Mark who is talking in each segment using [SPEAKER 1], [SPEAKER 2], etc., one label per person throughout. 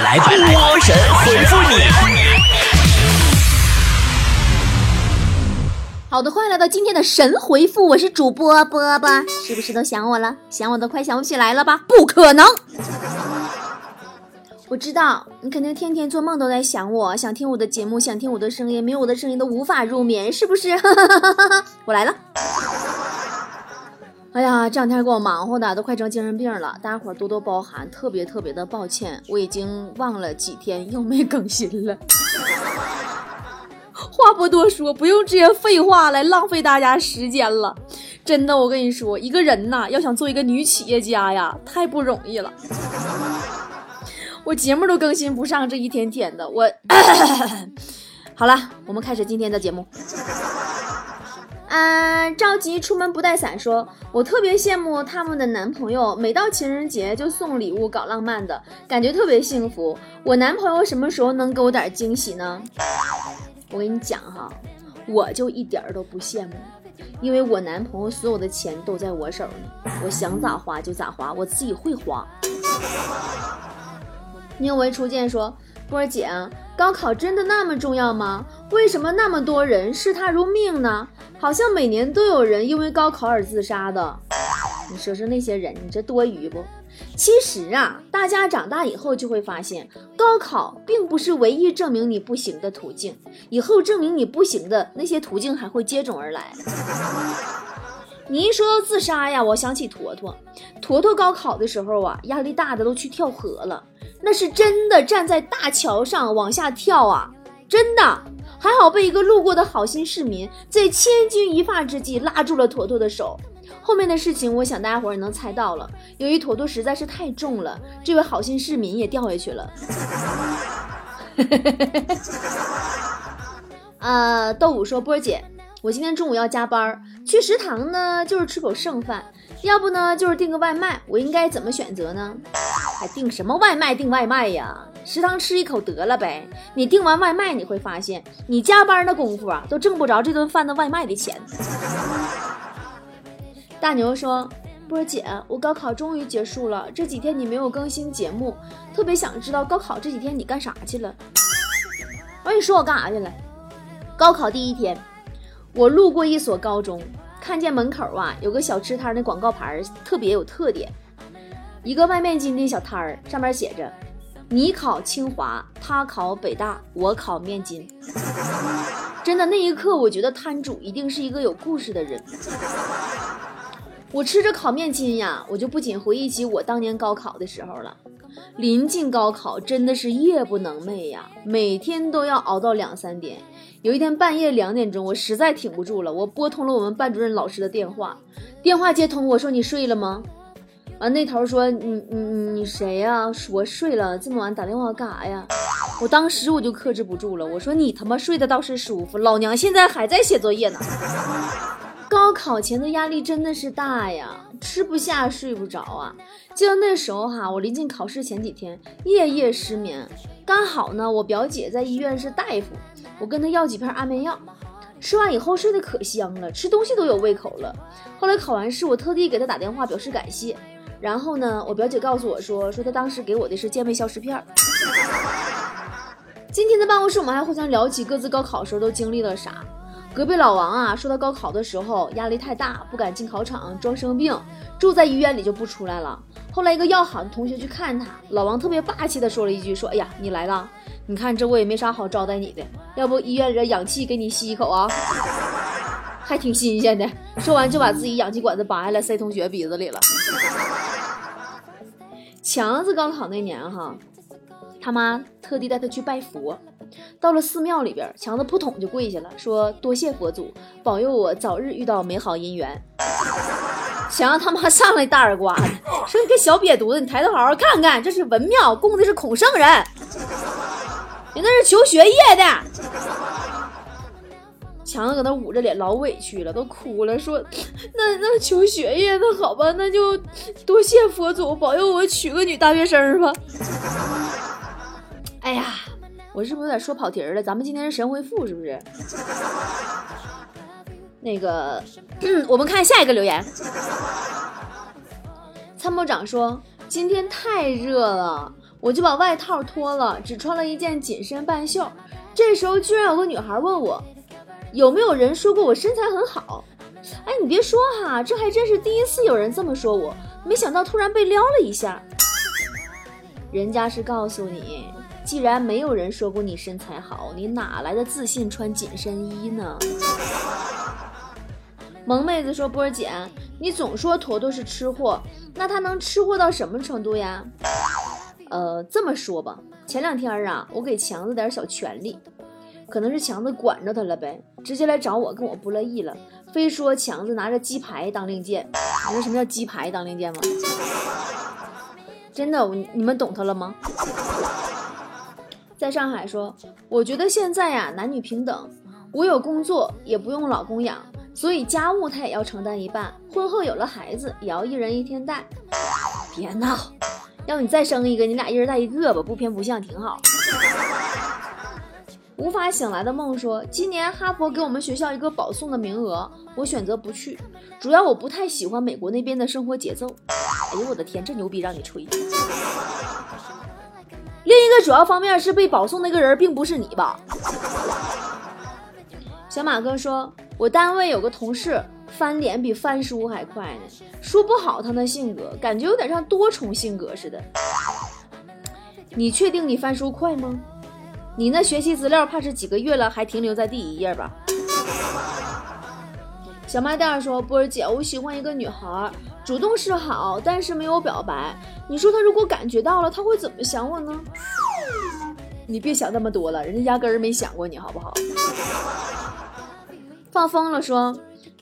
[SPEAKER 1] 来吧，波神回复你。
[SPEAKER 2] 好的，欢迎来到今天的神回复，我是主播波波，是不是都想我了？想我都快想不起来了吧？不可能！我知道你肯定天天做梦都在想我，想听我的节目，想听我的声音，没有我的声音都无法入眠，是不是？我来了。哎呀，这两天给我忙活的都快成精神病了，大家伙多多包涵，特别特别的抱歉，我已经忘了几天又没更新了。话不多说，不用这些废话来浪费大家时间了。真的，我跟你说，一个人呐，要想做一个女企业家呀，太不容易了。我节目都更新不上，这一天天的，我 好了，我们开始今天的节目。嗯，着急出门不带伞，说我特别羡慕他们的男朋友，每到情人节就送礼物搞浪漫的感觉特别幸福。我男朋友什么时候能给我点惊喜呢？我跟你讲哈，我就一点都不羡慕，因为我男朋友所有的钱都在我手呢，我想咋花就咋花，我自己会花。宁为初见说。波姐，高考真的那么重要吗？为什么那么多人视它如命呢？好像每年都有人因为高考而自杀的。你说说那些人，你这多余不？其实啊，大家长大以后就会发现，高考并不是唯一证明你不行的途径，以后证明你不行的那些途径还会接踵而来。你一说到自杀呀，我想起坨坨。坨坨高考的时候啊，压力大的都去跳河了。那是真的站在大桥上往下跳啊！真的，还好被一个路过的好心市民在千钧一发之际拉住了坨坨的手。后面的事情，我想大家伙也能猜到了。由于坨坨实在是太重了，这位好心市民也掉下去了。呃，豆腐说：“波儿姐，我今天中午要加班，去食堂呢，就是吃口剩饭。”要不呢，就是订个外卖，我应该怎么选择呢？还订什么外卖？订外卖呀，食堂吃一口得了呗。你订完外卖，你会发现，你加班的功夫啊，都挣不着这顿饭的外卖的钱。大牛说：“波姐，我高考终于结束了，这几天你没有更新节目，特别想知道高考这几天你干啥去了。”我跟你说，我干啥去了？高考第一天，我路过一所高中。看见门口啊有个小吃摊的广告牌特别有特点，一个卖面筋的小摊儿，上面写着：“你考清华，他考北大，我考面筋。”真的，那一刻我觉得摊主一定是一个有故事的人。我吃着烤面筋呀，我就不仅回忆起我当年高考的时候了。临近高考，真的是夜不能寐呀，每天都要熬到两三点。有一天半夜两点钟，我实在挺不住了，我拨通了我们班主任老师的电话。电话接通，我说：“你睡了吗？”完那头说：“你你你谁呀？我睡了，这么晚打电话干啥呀？”我当时我就克制不住了，我说：“你他妈睡得倒是舒服，老娘现在还在写作业呢。”高考前的压力真的是大呀，吃不下睡不着啊。记得那时候哈，我临近考试前几天，夜夜失眠。刚好呢，我表姐在医院是大夫。我跟她要几片安眠药，吃完以后睡得可香了，吃东西都有胃口了。后来考完试，我特地给他打电话表示感谢。然后呢，我表姐告诉我说，说她当时给我的是健胃消食片。今天的办公室，我们还互相聊起各自高考时候都经历了啥。隔壁老王啊，说他高考的时候压力太大，不敢进考场，装生病，住在医院里就不出来了。后来一个要好的同学去看他，老王特别霸气的说了一句，说：“哎呀，你来了。”你看这我也没啥好招待你的，要不医院里的氧气给你吸一口啊，还挺新鲜的。说完就把自己氧气管子拔下来塞同学鼻子里了。强子高考那年哈，他妈特地带他去拜佛，到了寺庙里边，强子扑通就跪下了，说多谢佛祖保佑我早日遇到美好姻缘。强他妈上来大耳刮子，说你个小瘪犊子，你抬头好好看看，这是文庙供的是孔圣人。你那是求学业的，强子搁那捂着脸，老委屈了，都哭了，说：“那那求学业，那好吧，那就多谢佛祖保佑我娶个女大学生吧。”哎呀，我是不是有点说跑题了？咱们今天是神回复，是不是？那个，我们看下一个留言。参谋长说：“今天太热了。”我就把外套脱了，只穿了一件紧身半袖。这时候居然有个女孩问我，有没有人说过我身材很好？哎，你别说哈，这还真是第一次有人这么说我。没想到突然被撩了一下，人家是告诉你，既然没有人说过你身材好，你哪来的自信穿紧身衣呢？萌妹子说：“波儿姐，你总说坨坨是吃货，那他能吃货到什么程度呀？”呃，这么说吧，前两天啊，我给强子点小权利，可能是强子管着他了呗，直接来找我，跟我不乐意了，非说强子拿着鸡排当令箭。你知道什么叫鸡排当令箭吗？真的，你们懂他了吗？在上海说，我觉得现在呀，男女平等，我有工作也不用老公养。所以家务他也要承担一半，婚后有了孩子也要一人一天带。别闹，要你再生一个，你俩一人带一个吧，不偏不向挺好。无法醒来的梦说，今年哈佛给我们学校一个保送的名额，我选择不去，主要我不太喜欢美国那边的生活节奏。哎呦我的天，这牛逼让你吹！另一个主要方面是被保送那个人并不是你吧？小马哥说。我单位有个同事翻脸比翻书还快呢，说不好他那性格，感觉有点像多重性格似的。你确定你翻书快吗？你那学习资料怕是几个月了还停留在第一页吧？小卖店说：“波儿姐，我喜欢一个女孩，主动示好，但是没有表白。你说她如果感觉到了，她会怎么想我呢？”你别想那么多了，人家压根儿没想过你好不好？放风了，说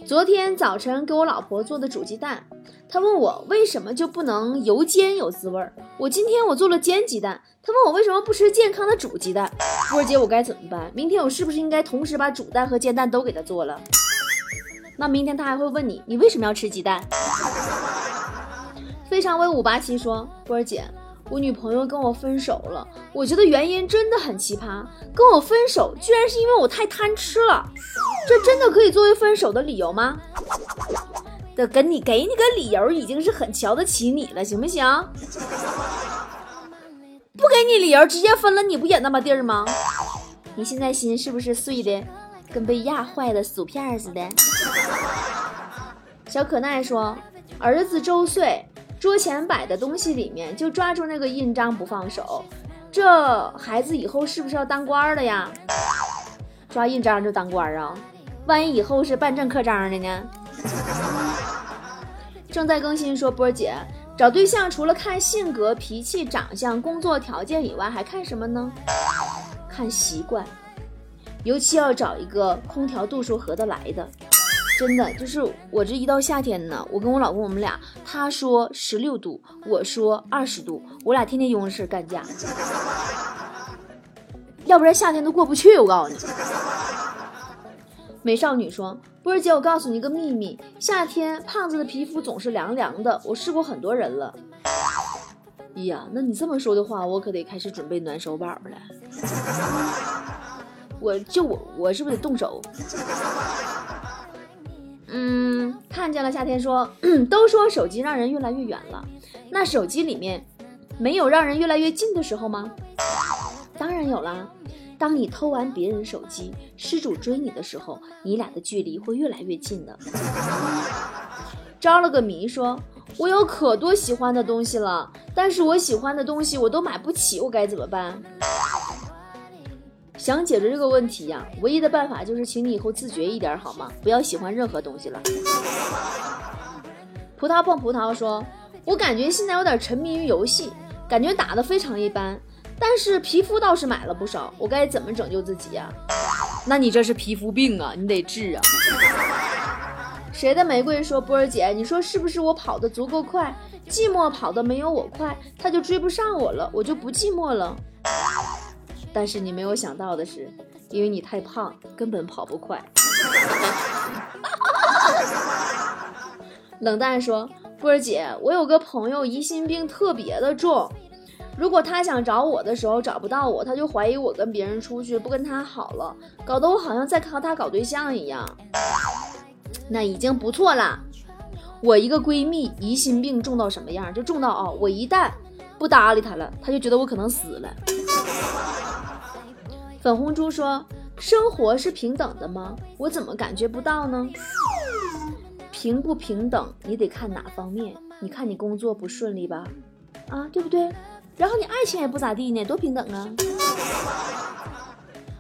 [SPEAKER 2] 昨天早晨给我老婆做的煮鸡蛋，她问我为什么就不能油煎有滋味儿。我今天我做了煎鸡蛋，她问我为什么不吃健康的煮鸡蛋。波儿姐，我该怎么办？明天我是不是应该同时把煮蛋和煎蛋都给她做了？那明天她还会问你，你为什么要吃鸡蛋？非常威武八七说，波儿姐。我女朋友跟我分手了，我觉得原因真的很奇葩。跟我分手居然是因为我太贪吃了，这真的可以作为分手的理由吗？的跟你给你个理由已经是很瞧得起你了，行不行？不给你理由直接分了，你不也那么地儿吗？你现在心是不是碎的跟被压坏的薯片似的？小可奈说，儿子周岁。桌前摆的东西里面就抓住那个印章不放手，这孩子以后是不是要当官了呀？抓印章就当官啊？万一以后是办证刻章的呢？正在更新说波姐找对象除了看性格、脾气、长相、工作条件以外，还看什么呢？看习惯，尤其要找一个空调度数合得来的。真的就是我这一到夏天呢，我跟我老公我们俩，他说十六度，我说二十度，我俩天天因为事干架，要不然夏天都过不去。我告诉你，美少女说，波儿姐，我告诉你一个秘密，夏天胖子的皮肤总是凉凉的，我试过很多人了。呀，那你这么说的话，我可得开始准备暖手宝了。我就我我是不是得动手？嗯，看见了。夏天说，都说手机让人越来越远了，那手机里面没有让人越来越近的时候吗？当然有啦。当你偷完别人手机，失主追你的时候，你俩的距离会越来越近的。招了个迷，说我有可多喜欢的东西了，但是我喜欢的东西我都买不起，我该怎么办？想解决这个问题呀，唯一的办法就是请你以后自觉一点好吗？不要喜欢任何东西了。葡萄碰葡萄说：“我感觉现在有点沉迷于游戏，感觉打的非常一般，但是皮肤倒是买了不少，我该怎么拯救自己呀？”那你这是皮肤病啊，你得治啊。谁的玫瑰说：“波儿姐，你说是不是我跑得足够快，寂寞跑得没有我快，他就追不上我了，我就不寂寞了。”但是你没有想到的是，因为你太胖，根本跑不快。冷淡说：“波儿姐，我有个朋友疑心病特别的重，如果他想找我的时候找不到我，他就怀疑我跟别人出去，不跟他好了，搞得我好像在和他搞对象一样。那已经不错啦。我一个闺蜜疑心病重到什么样？就重到啊，我一旦……”不搭理他了，他就觉得我可能死了。粉红猪说：“生活是平等的吗？我怎么感觉不到呢？平不平等，你得看哪方面。你看你工作不顺利吧？啊，对不对？然后你爱情也不咋地呢，多平等啊！”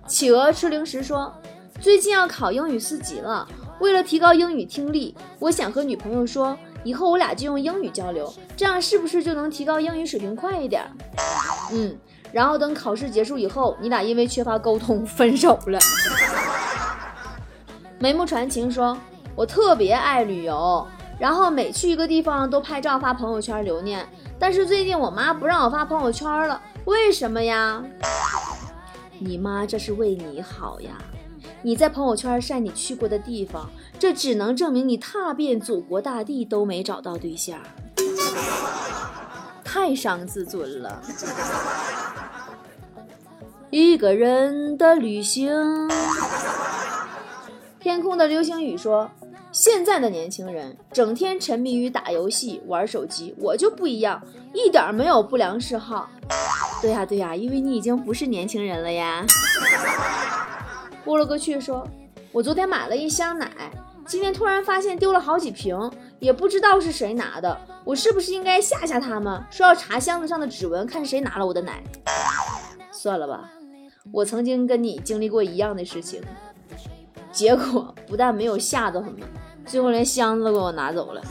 [SPEAKER 2] 企鹅吃零食说：“最近要考英语四级了，为了提高英语听力，我想和女朋友说，以后我俩就用英语交流，这样是不是就能提高英语水平快一点？”嗯。然后等考试结束以后，你俩因为缺乏沟通分手了。眉目传情说：“我特别爱旅游，然后每去一个地方都拍照发朋友圈留念。但是最近我妈不让我发朋友圈了，为什么呀？你妈这是为你好呀！你在朋友圈晒你去过的地方，这只能证明你踏遍祖国大地都没找到对象，太伤自尊了。”一个人的旅行。天空的流星雨说：“现在的年轻人整天沉迷于打游戏、玩手机，我就不一样，一点没有不良嗜好。”对呀对呀，因为你已经不是年轻人了呀。拨了个去说：“我昨天买了一箱奶，今天突然发现丢了好几瓶，也不知道是谁拿的，我是不是应该吓吓他们，说要查箱子上的指纹，看谁拿了我的奶？算了吧。”我曾经跟你经历过一样的事情，结果不但没有吓到他们，最后连箱子都给我拿走了。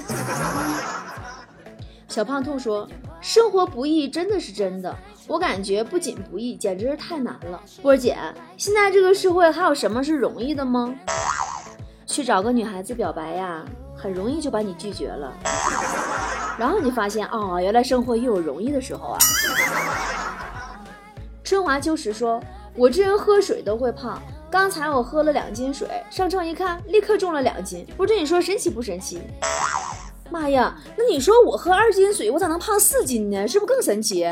[SPEAKER 2] 小胖兔说：“生活不易，真的是真的。我感觉不仅不易，简直是太难了。”波姐，现在这个社会还有什么是容易的吗？去找个女孩子表白呀，很容易就把你拒绝了。然后你发现，哦，原来生活也有容易的时候啊。春华秋实说。我这人喝水都会胖，刚才我喝了两斤水，上称一看，立刻重了两斤。不知你说神奇不神奇？妈呀，那你说我喝二斤水，我咋能胖四斤呢？是不是更神奇？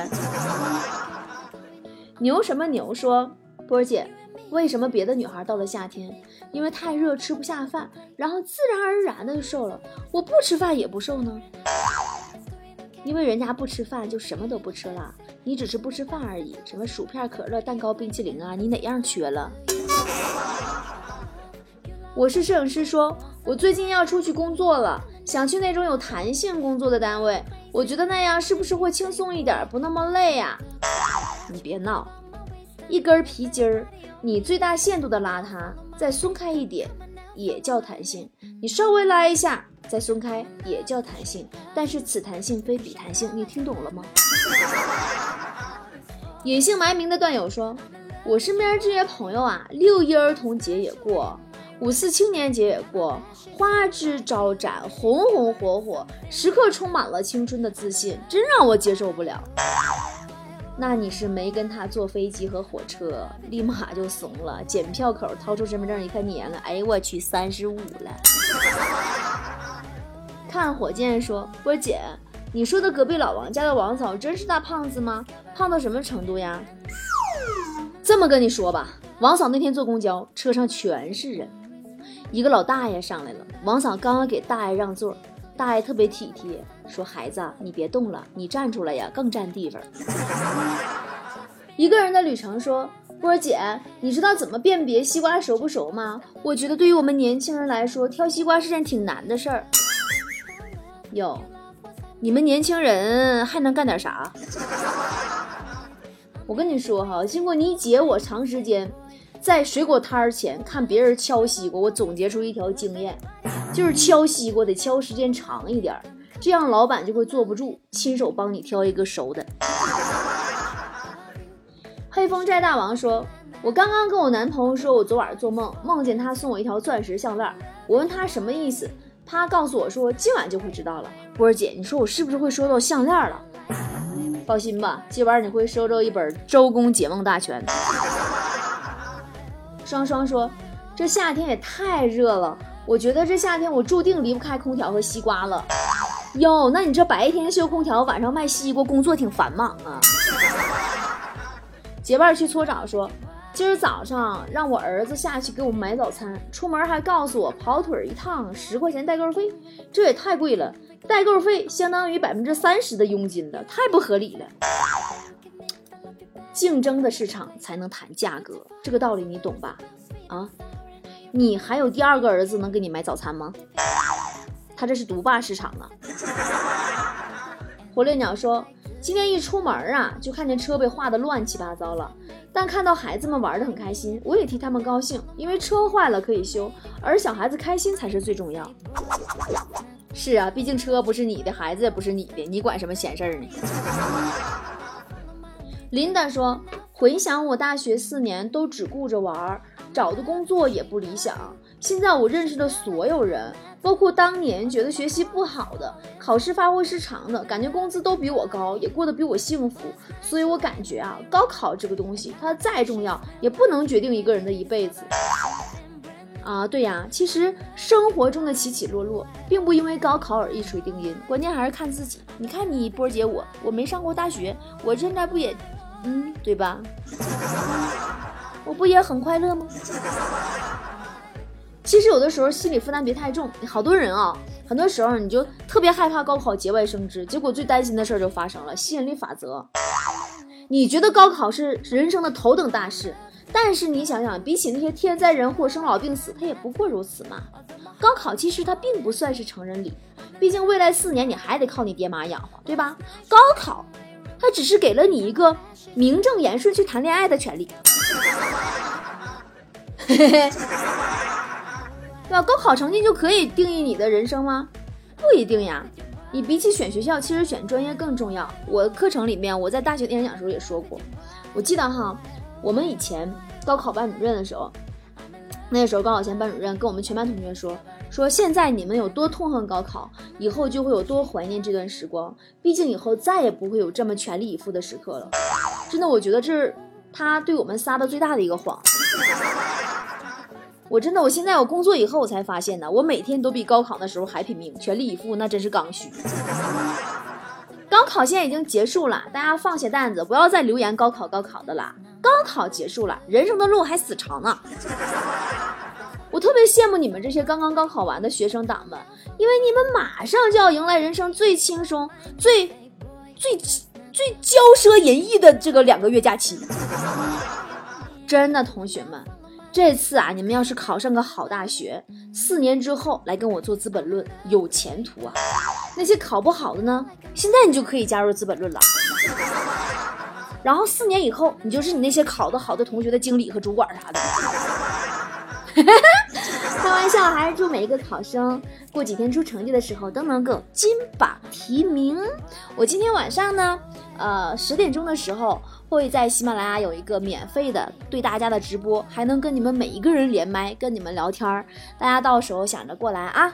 [SPEAKER 2] 牛什么牛说，波儿姐，为什么别的女孩到了夏天，因为太热吃不下饭，然后自然而然的就瘦了，我不吃饭也不瘦呢？因为人家不吃饭就什么都不吃了，你只是不吃饭而已。什么薯片、可乐、蛋糕、冰淇淋啊，你哪样缺了？我是摄影师，说我最近要出去工作了，想去那种有弹性工作的单位。我觉得那样是不是会轻松一点，不那么累呀？你别闹，一根皮筋儿，你最大限度的拉它，再松开一点，也叫弹性。你稍微拉一下。再松开也叫弹性，但是此弹性非彼弹性，你听懂了吗？隐姓埋名的段友说：“我身边这些朋友啊，六一儿童节也过，五四青年节也过，花枝招展，红红火火，时刻充满了青春的自信，真让我接受不了。”那你是没跟他坐飞机和火车，立马就怂了，检票口掏出身份证一看年了，哎呦我去，三十五了。看火箭说：“波姐，你说的隔壁老王家的王嫂真是大胖子吗？胖到什么程度呀？这么跟你说吧，王嫂那天坐公交车上全是人，一个老大爷上来了，王嫂刚刚给大爷让座，大爷特别体贴，说孩子你别动了，你站出来呀，更占地方。一个人的旅程说：波姐，你知道怎么辨别西瓜熟不熟吗？我觉得对于我们年轻人来说，挑西瓜是件挺难的事儿。”哟，你们年轻人还能干点啥？我跟你说哈，经过你姐我长时间在水果摊儿前看别人敲西瓜，我总结出一条经验，就是敲西瓜得敲时间长一点，这样老板就会坐不住，亲手帮你挑一个熟的。黑风寨大王说：“我刚刚跟我男朋友说，我昨晚做梦，梦见他送我一条钻石项链，我问他什么意思。”他告诉我说，今晚就会知道了。波儿姐，你说我是不是会收到项链了？放心吧，今晚你会收到一本《周公解梦大全》。双双说，这夏天也太热了，我觉得这夏天我注定离不开空调和西瓜了。哟，那你这白天修空调，晚上卖西瓜，工作挺繁忙啊。结伴去搓澡说。今儿早上让我儿子下去给我们买早餐，出门还告诉我跑腿一趟十块钱代购费，这也太贵了。代购费相当于百分之三十的佣金了，太不合理了。竞争的市场才能谈价格，这个道理你懂吧？啊，你还有第二个儿子能给你买早餐吗？他这是独霸市场啊！火烈鸟说，今天一出门啊，就看见车被画的乱七八糟了，但看到孩子们玩的很开心，我也替他们高兴，因为车坏了可以修，而小孩子开心才是最重要。是啊，毕竟车不是你的，孩子也不是你的，你管什么闲事儿呢？琳达说：“回想我大学四年都只顾着玩儿，找的工作也不理想。现在我认识的所有人，包括当年觉得学习不好的、考试发挥失常的，感觉工资都比我高，也过得比我幸福。所以我感觉啊，高考这个东西，它再重要，也不能决定一个人的一辈子。啊，对呀，其实生活中的起起落落，并不因为高考而一锤定音，关键还是看自己。你看你波姐，我我没上过大学，我现在不也……”嗯，对吧？我不也很快乐吗？其实有的时候心理负担别太重。好多人啊，很多时候你就特别害怕高考节外生枝，结果最担心的事儿就发生了。吸引力法则，你觉得高考是人生的头等大事，但是你想想，比起那些天灾人祸、生老病死，它也不过如此嘛。高考其实它并不算是成人礼，毕竟未来四年你还得靠你爹妈养活，对吧？高考。它只是给了你一个名正言顺去谈恋爱的权利，对吧？高考成绩就可以定义你的人生吗？不一定呀。你比起选学校，其实选专业更重要。我课程里面，我在大学演讲的时候也说过，我记得哈，我们以前高考班主任的时候。那时候，高考前班主任跟我们全班同学说：“说现在你们有多痛恨高考，以后就会有多怀念这段时光。毕竟以后再也不会有这么全力以赴的时刻了。”真的，我觉得这是他对我们撒的最大的一个谎。我真的，我现在我工作以后我才发现呢，我每天都比高考的时候还拼命，全力以赴，那真是刚需。高考现在已经结束了，大家放下担子，不要再留言高考高考的啦。高考结束了，人生的路还死长呢。我特别羡慕你们这些刚刚高考完的学生党们，因为你们马上就要迎来人生最轻松、最最最骄奢淫逸的这个两个月假期。真的，同学们，这次啊，你们要是考上个好大学，四年之后来跟我做《资本论》，有前途啊。那些考不好的呢，现在你就可以加入《资本论》了。然后四年以后，你就是你那些考得好的同学的经理和主管啥的。开玩笑，还是祝每一个考生过几天出成绩的时候都能够金榜题名。我今天晚上呢，呃，十点钟的时候会在喜马拉雅有一个免费的对大家的直播，还能跟你们每一个人连麦，跟你们聊天儿。大家到时候想着过来啊。